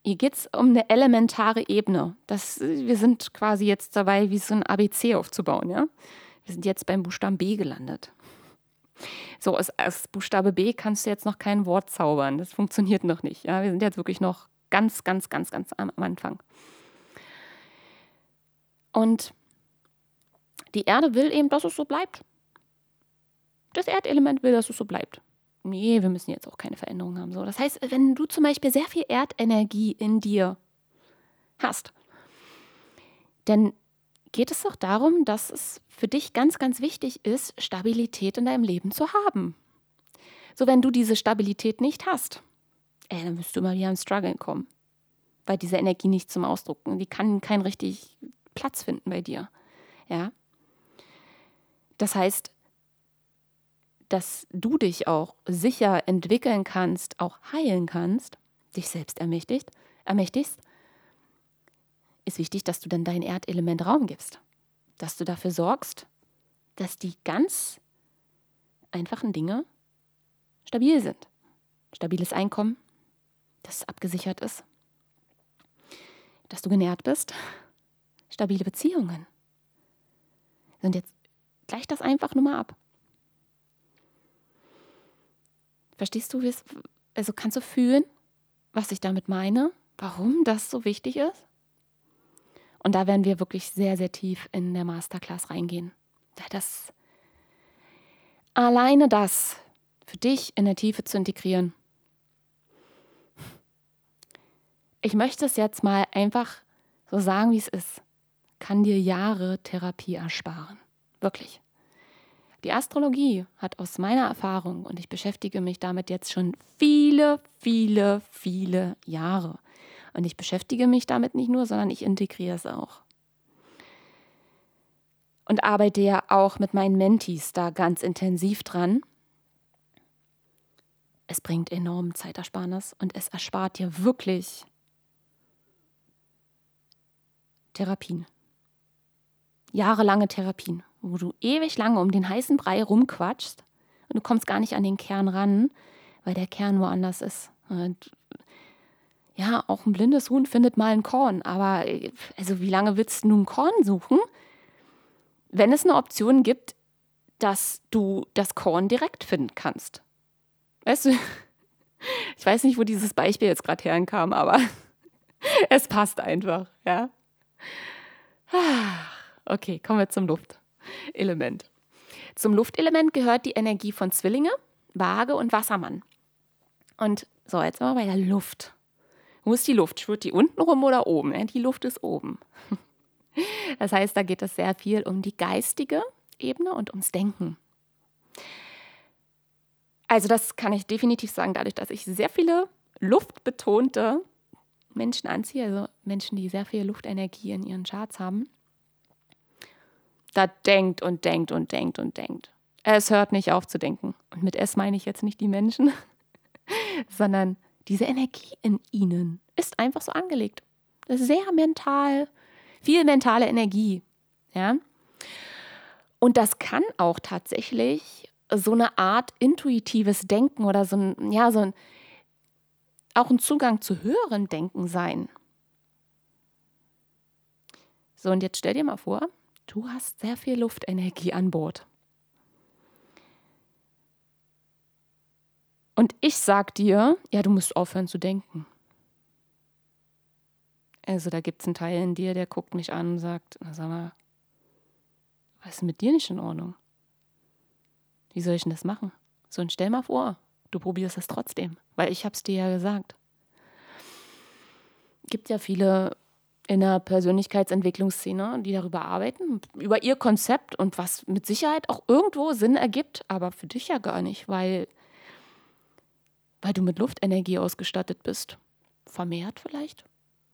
Hier geht es um eine elementare Ebene. Das, wir sind quasi jetzt dabei, wie so ein ABC aufzubauen. Ja? Wir sind jetzt beim Buchstaben B gelandet. So, als, als, Buchstabe B kannst du jetzt noch kein Wort zaubern. Das funktioniert noch nicht. Ja? Wir sind jetzt wirklich noch ganz, ganz, ganz, ganz am Anfang. Und die Erde will eben, dass es so bleibt. Das Erdelement will, dass es so bleibt nee, wir müssen jetzt auch keine Veränderung haben. So, das heißt, wenn du zum Beispiel sehr viel Erdenergie in dir hast, dann geht es doch darum, dass es für dich ganz, ganz wichtig ist, Stabilität in deinem Leben zu haben. So, wenn du diese Stabilität nicht hast, ey, dann wirst du immer wieder ins Struggeln kommen, weil diese Energie nicht zum Ausdruck, die kann keinen richtig Platz finden bei dir. Ja. Das heißt, dass du dich auch sicher entwickeln kannst, auch heilen kannst, dich selbst ermächtigt, ermächtigst, ist wichtig, dass du dann dein Erdelement Raum gibst. Dass du dafür sorgst, dass die ganz einfachen Dinge stabil sind. Stabiles Einkommen, das abgesichert ist. Dass du genährt bist. Stabile Beziehungen. Und jetzt gleich das einfach nur mal ab. Verstehst du, also kannst du fühlen, was ich damit meine? Warum das so wichtig ist? Und da werden wir wirklich sehr, sehr tief in der Masterclass reingehen. Das alleine das für dich in der Tiefe zu integrieren. Ich möchte es jetzt mal einfach so sagen, wie es ist, kann dir Jahre Therapie ersparen. Wirklich. Die Astrologie hat aus meiner Erfahrung, und ich beschäftige mich damit jetzt schon viele, viele, viele Jahre. Und ich beschäftige mich damit nicht nur, sondern ich integriere es auch. Und arbeite ja auch mit meinen Mentees da ganz intensiv dran. Es bringt enorm Zeitersparnis und es erspart dir wirklich Therapien. Jahrelange Therapien wo du ewig lange um den heißen Brei rumquatschst und du kommst gar nicht an den Kern ran, weil der Kern woanders ist. Und ja, auch ein blindes Huhn findet mal ein Korn, aber also wie lange willst du ein Korn suchen, wenn es eine Option gibt, dass du das Korn direkt finden kannst? Weißt du, ich weiß nicht, wo dieses Beispiel jetzt gerade herkam, aber es passt einfach, ja. Okay, kommen wir zum Luft. Element. Zum Luftelement gehört die Energie von Zwillinge, Waage und Wassermann. Und so, jetzt sind wir bei der Luft. Wo ist die Luft? Schwirrt die unten rum oder oben? Die Luft ist oben. Das heißt, da geht es sehr viel um die geistige Ebene und ums Denken. Also das kann ich definitiv sagen, dadurch, dass ich sehr viele luftbetonte Menschen anziehe, also Menschen, die sehr viel Luftenergie in ihren Charts haben, da denkt und denkt und denkt und denkt. Es hört nicht auf zu denken. Und mit es meine ich jetzt nicht die Menschen, sondern diese Energie in ihnen ist einfach so angelegt. Das ist sehr mental, viel mentale Energie. Ja? Und das kann auch tatsächlich so eine Art intuitives Denken oder so ein, ja, so ein, auch ein Zugang zu höheren Denken sein. So, und jetzt stell dir mal vor, Du hast sehr viel Luftenergie an Bord. Und ich sag dir, ja, du musst aufhören zu denken. Also da gibt es einen Teil in dir, der guckt mich an und sagt, na sag mal, was ist mit dir nicht in Ordnung? Wie soll ich denn das machen? So, und stell mal vor, du probierst es trotzdem, weil ich hab's dir ja gesagt. Gibt ja viele in der Persönlichkeitsentwicklungsszene, die darüber arbeiten, über ihr Konzept und was mit Sicherheit auch irgendwo Sinn ergibt, aber für dich ja gar nicht, weil, weil du mit Luftenergie ausgestattet bist. Vermehrt vielleicht?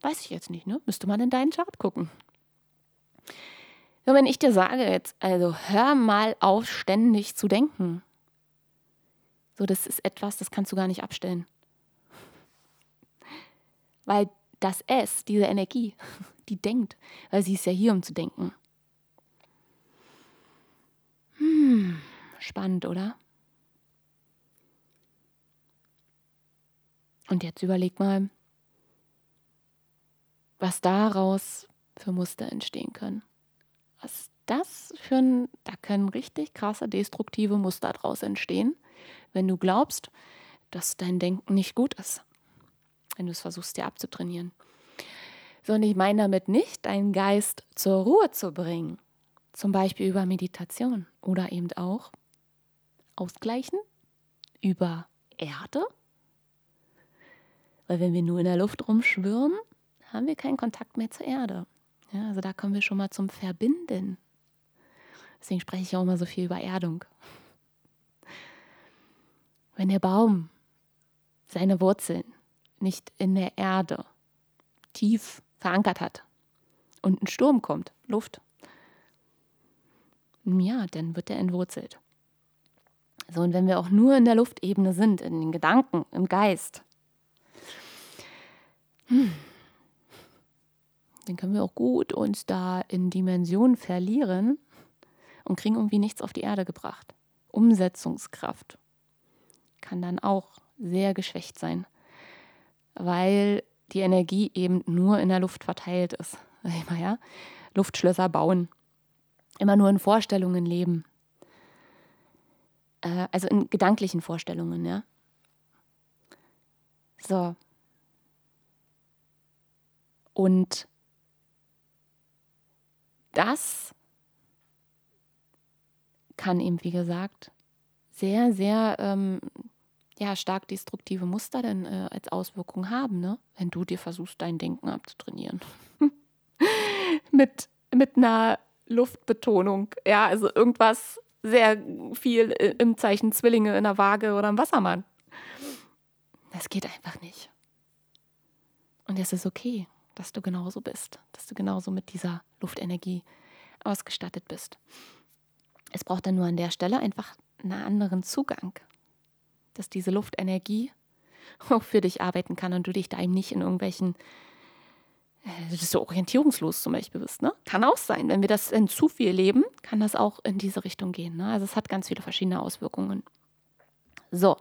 Weiß ich jetzt nicht, ne? Müsste man in deinen Chart gucken. Ja, wenn ich dir sage jetzt, also hör mal auf, ständig zu denken. So, das ist etwas, das kannst du gar nicht abstellen. Weil das S, diese Energie, die denkt, weil sie ist ja hier, um zu denken. Hm, spannend, oder? Und jetzt überleg mal, was daraus für Muster entstehen können. Was das für ein, da können richtig krasse destruktive Muster daraus entstehen, wenn du glaubst, dass dein Denken nicht gut ist wenn du es versuchst, dir abzutrainieren. So, und ich meine damit nicht, deinen Geist zur Ruhe zu bringen. Zum Beispiel über Meditation oder eben auch ausgleichen über Erde. Weil wenn wir nur in der Luft rumschwirren, haben wir keinen Kontakt mehr zur Erde. Ja, also da kommen wir schon mal zum Verbinden. Deswegen spreche ich auch immer so viel über Erdung. Wenn der Baum seine Wurzeln nicht in der Erde tief verankert hat und ein Sturm kommt, Luft, ja, dann wird er entwurzelt. So, und wenn wir auch nur in der Luftebene sind, in den Gedanken, im Geist, hm, dann können wir auch gut uns da in Dimensionen verlieren und kriegen irgendwie nichts auf die Erde gebracht. Umsetzungskraft kann dann auch sehr geschwächt sein, weil die Energie eben nur in der Luft verteilt ist. Immer, ja? Luftschlösser bauen, immer nur in Vorstellungen leben, äh, also in gedanklichen Vorstellungen, ja. So. Und das kann eben, wie gesagt, sehr, sehr ähm, ja, stark destruktive Muster dann äh, als Auswirkung haben, ne? wenn du dir versuchst, dein Denken abzutrainieren. mit, mit einer Luftbetonung. Ja, also irgendwas sehr viel im Zeichen Zwillinge in der Waage oder im Wassermann. Das geht einfach nicht. Und es ist okay, dass du genauso bist, dass du genauso mit dieser Luftenergie ausgestattet bist. Es braucht dann nur an der Stelle einfach einen anderen Zugang, dass diese Luftenergie auch für dich arbeiten kann und du dich da eben nicht in irgendwelchen, äh, du orientierungslos zum Beispiel bist. Ne? Kann auch sein, wenn wir das in zu viel leben, kann das auch in diese Richtung gehen. Ne? Also es hat ganz viele verschiedene Auswirkungen. So,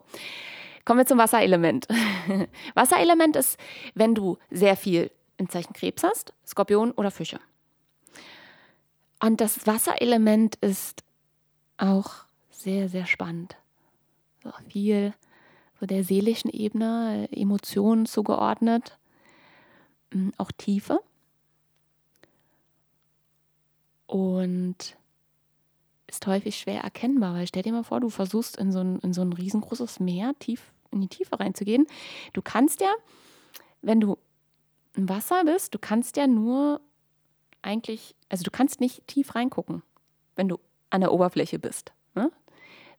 kommen wir zum Wasserelement. Wasserelement ist, wenn du sehr viel im Zeichen Krebs hast, Skorpion oder Fische. Und das Wasserelement ist auch sehr, sehr spannend. Viel so der seelischen Ebene, Emotionen zugeordnet, hm, auch Tiefe. Und ist häufig schwer erkennbar, weil stell dir mal vor, du versuchst in so ein, in so ein riesengroßes Meer tief in die Tiefe reinzugehen. Du kannst ja, wenn du im Wasser bist, du kannst ja nur eigentlich, also du kannst nicht tief reingucken, wenn du an der Oberfläche bist.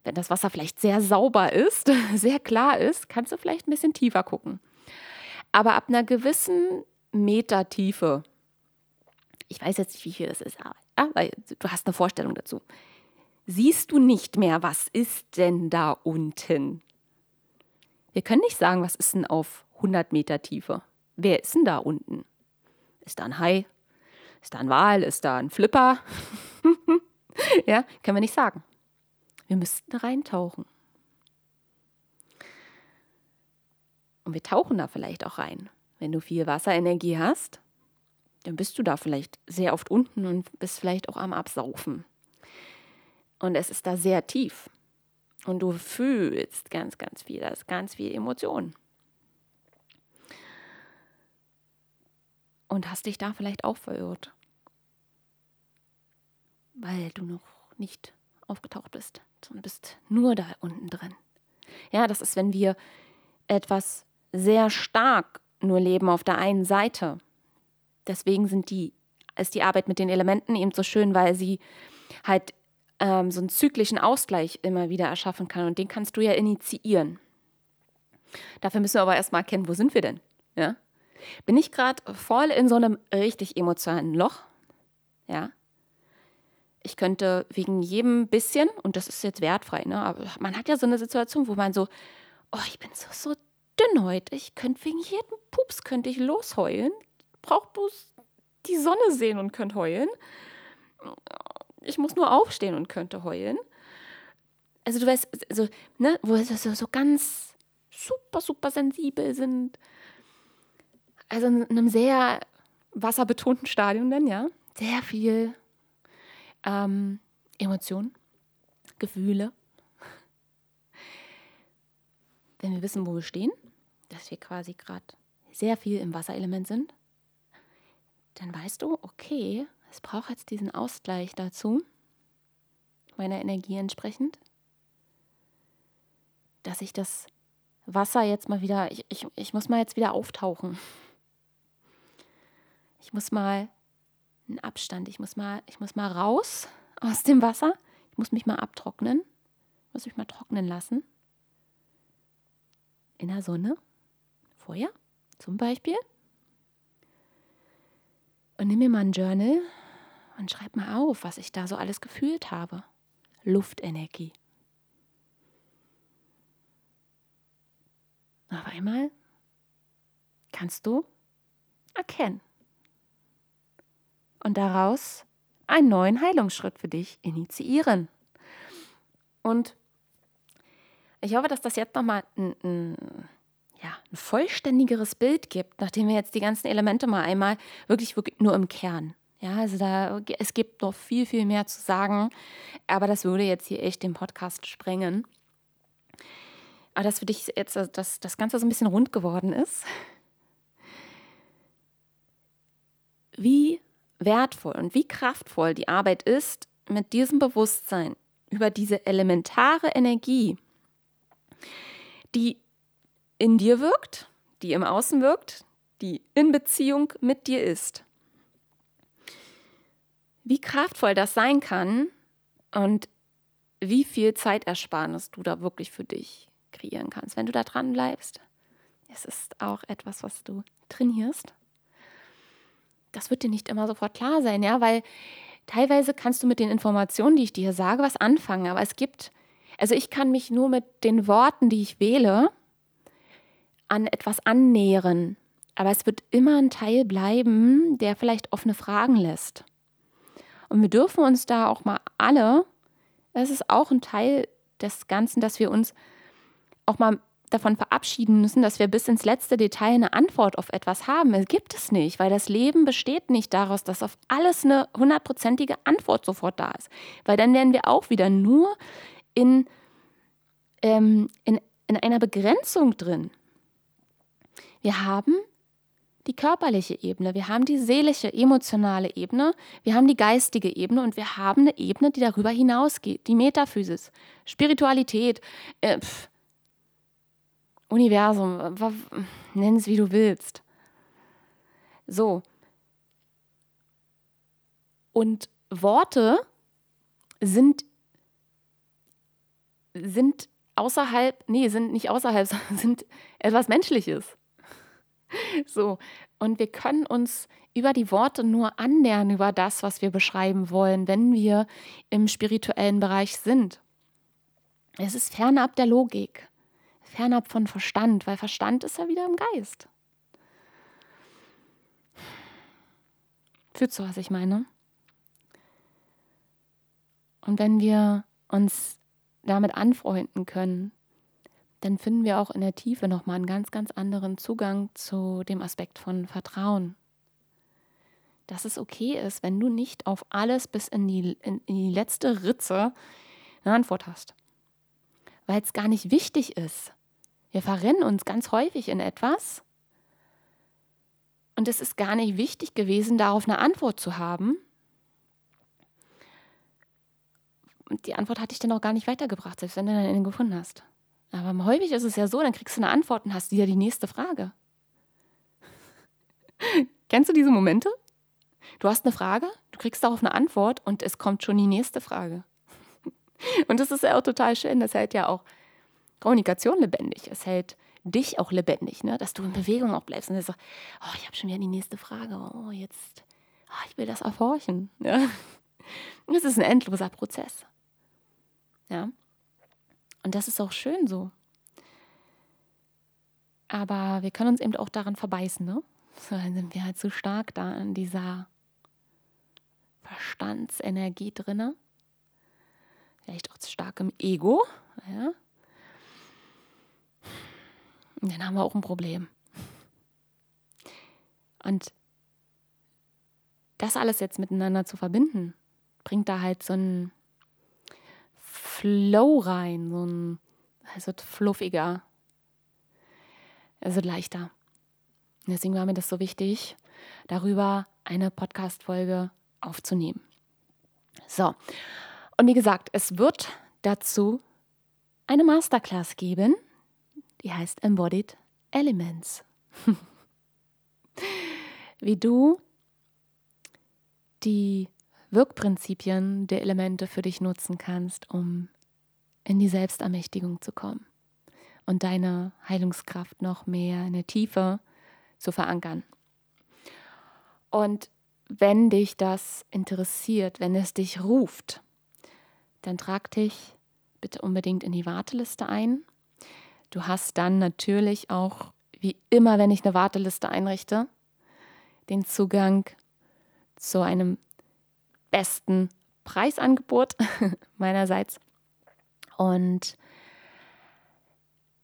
Wenn das Wasser vielleicht sehr sauber ist, sehr klar ist, kannst du vielleicht ein bisschen tiefer gucken. Aber ab einer gewissen Meter Tiefe, ich weiß jetzt nicht, wie viel das ist, aber du hast eine Vorstellung dazu, siehst du nicht mehr, was ist denn da unten? Wir können nicht sagen, was ist denn auf 100 Meter Tiefe. Wer ist denn da unten? Ist da ein Hai? Ist da ein Wal? Ist da ein Flipper? ja, können wir nicht sagen. Wir müssten reintauchen. Und wir tauchen da vielleicht auch rein. Wenn du viel Wasserenergie hast, dann bist du da vielleicht sehr oft unten und bist vielleicht auch am Absaufen. Und es ist da sehr tief. Und du fühlst ganz, ganz viel. Da ist ganz viel Emotion. Und hast dich da vielleicht auch verirrt weil du noch nicht aufgetaucht bist, sondern bist nur da unten drin. Ja, das ist, wenn wir etwas sehr stark nur leben auf der einen Seite. Deswegen sind die, ist die Arbeit mit den Elementen eben so schön, weil sie halt ähm, so einen zyklischen Ausgleich immer wieder erschaffen kann. Und den kannst du ja initiieren. Dafür müssen wir aber erstmal erkennen, wo sind wir denn? Ja? Bin ich gerade voll in so einem richtig emotionalen Loch? Ja, ich könnte wegen jedem bisschen, und das ist jetzt wertfrei, ne, aber man hat ja so eine Situation, wo man so, oh, ich bin so, so dünn heute, ich könnte wegen jedem Pups könnte ich losheulen, braucht bloß die Sonne sehen und könnte heulen. Ich muss nur aufstehen und könnte heulen. Also du weißt, also, ne, wo so, so ganz super, super sensibel sind. Also in einem sehr wasserbetonten Stadion dann, ja. Sehr viel ähm, Emotionen, Gefühle. Wenn wir wissen, wo wir stehen, dass wir quasi gerade sehr viel im Wasserelement sind, dann weißt du, okay, es braucht jetzt diesen Ausgleich dazu, meiner Energie entsprechend, dass ich das Wasser jetzt mal wieder, ich, ich, ich muss mal jetzt wieder auftauchen. Ich muss mal einen Abstand. Ich muss mal, ich muss mal raus aus dem Wasser. Ich muss mich mal abtrocknen. Ich muss mich mal trocknen lassen. In der Sonne. Feuer zum Beispiel. Und nimm mir mal ein Journal und schreib mal auf, was ich da so alles gefühlt habe. Luftenergie. Auf einmal kannst du erkennen und daraus einen neuen Heilungsschritt für dich initiieren. Und ich hoffe, dass das jetzt nochmal ein, ein, ja, ein vollständigeres Bild gibt, nachdem wir jetzt die ganzen Elemente mal einmal wirklich, wirklich nur im Kern. Ja, also da, es gibt noch viel, viel mehr zu sagen, aber das würde jetzt hier echt den Podcast sprengen. Aber dass für dich jetzt das, das Ganze so ein bisschen rund geworden ist. Wie wertvoll und wie kraftvoll die Arbeit ist, mit diesem Bewusstsein über diese elementare Energie, die in dir wirkt, die im Außen wirkt, die in Beziehung mit dir ist. Wie kraftvoll das sein kann und wie viel Zeitersparnis du da wirklich für dich kreieren kannst, wenn du da dran bleibst. Es ist auch etwas, was du trainierst das wird dir nicht immer sofort klar sein, ja, weil teilweise kannst du mit den Informationen, die ich dir sage, was anfangen, aber es gibt, also ich kann mich nur mit den Worten, die ich wähle, an etwas annähern, aber es wird immer ein Teil bleiben, der vielleicht offene Fragen lässt. Und wir dürfen uns da auch mal alle, das ist auch ein Teil des Ganzen, dass wir uns auch mal davon verabschieden müssen, dass wir bis ins letzte Detail eine Antwort auf etwas haben. Es gibt es nicht, weil das Leben besteht nicht daraus, dass auf alles eine hundertprozentige Antwort sofort da ist. Weil dann wären wir auch wieder nur in, ähm, in, in einer Begrenzung drin. Wir haben die körperliche Ebene, wir haben die seelische, emotionale Ebene, wir haben die geistige Ebene und wir haben eine Ebene, die darüber hinausgeht, die Metaphysis, Spiritualität, äh, pf, Universum, nenn es wie du willst. So. Und Worte sind, sind außerhalb, nee, sind nicht außerhalb, sondern sind etwas Menschliches. So. Und wir können uns über die Worte nur annähern, über das, was wir beschreiben wollen, wenn wir im spirituellen Bereich sind. Es ist fernab der Logik fernab von Verstand, weil Verstand ist ja wieder im Geist. Fühlst du, was ich meine? Und wenn wir uns damit anfreunden können, dann finden wir auch in der Tiefe nochmal einen ganz, ganz anderen Zugang zu dem Aspekt von Vertrauen. Dass es okay ist, wenn du nicht auf alles bis in die, in, in die letzte Ritze eine Antwort hast. Weil es gar nicht wichtig ist. Wir verrennen uns ganz häufig in etwas und es ist gar nicht wichtig gewesen, darauf eine Antwort zu haben. Und die Antwort hatte ich dann auch gar nicht weitergebracht, selbst wenn du dann eine gefunden hast. Aber häufig ist es ja so, dann kriegst du eine Antwort und hast wieder die nächste Frage. Kennst du diese Momente? Du hast eine Frage, du kriegst darauf eine Antwort und es kommt schon die nächste Frage. Und das ist ja auch total schön. Das hält ja auch Kommunikation lebendig. Es hält dich auch lebendig, ne? dass du in Bewegung auch bleibst und sagst, oh, ich habe schon wieder die nächste Frage, oh, jetzt, oh, ich will das erforschen. Ja? Es ist ein endloser Prozess. Ja. Und das ist auch schön so. Aber wir können uns eben auch daran verbeißen, ne? So, dann sind wir halt so stark da in dieser Verstandsenergie drinne. Vielleicht auch zu stark im Ego, ja? Dann haben wir auch ein Problem. Und das alles jetzt miteinander zu verbinden, bringt da halt so ein Flow rein, so ein, also fluffiger, also leichter. Deswegen war mir das so wichtig, darüber eine Podcast-Folge aufzunehmen. So, und wie gesagt, es wird dazu eine Masterclass geben die heißt Embodied Elements. Wie du die Wirkprinzipien der Elemente für dich nutzen kannst, um in die Selbstermächtigung zu kommen und deine Heilungskraft noch mehr in der Tiefe zu verankern. Und wenn dich das interessiert, wenn es dich ruft, dann trag dich bitte unbedingt in die Warteliste ein du hast dann natürlich auch, wie immer, wenn ich eine Warteliste einrichte, den Zugang zu einem besten Preisangebot meinerseits. Und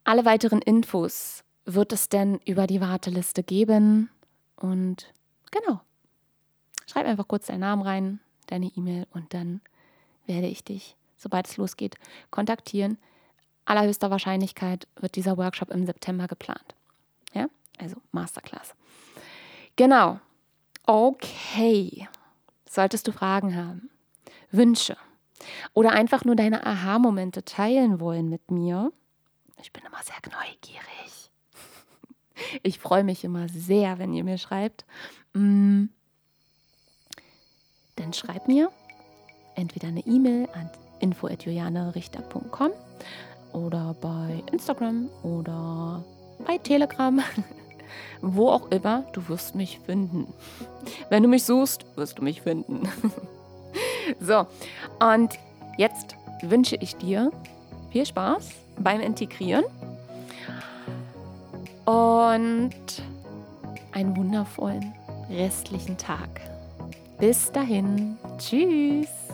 alle weiteren Infos wird es denn über die Warteliste geben. Und genau, schreib einfach kurz deinen Namen rein, deine E-Mail und dann werde ich dich, sobald es losgeht, kontaktieren. Allerhöchster Wahrscheinlichkeit wird dieser Workshop im September geplant. Ja, also Masterclass. Genau. Okay. Solltest du Fragen haben, Wünsche oder einfach nur deine Aha-Momente teilen wollen mit mir, ich bin immer sehr neugierig. Ich freue mich immer sehr, wenn ihr mir schreibt. Mm. Dann schreib mir entweder eine E-Mail an info.julianerichter.com oder bei Instagram oder bei Telegram. Wo auch immer, du wirst mich finden. Wenn du mich suchst, wirst du mich finden. so, und jetzt wünsche ich dir viel Spaß beim Integrieren und einen wundervollen restlichen Tag. Bis dahin, tschüss.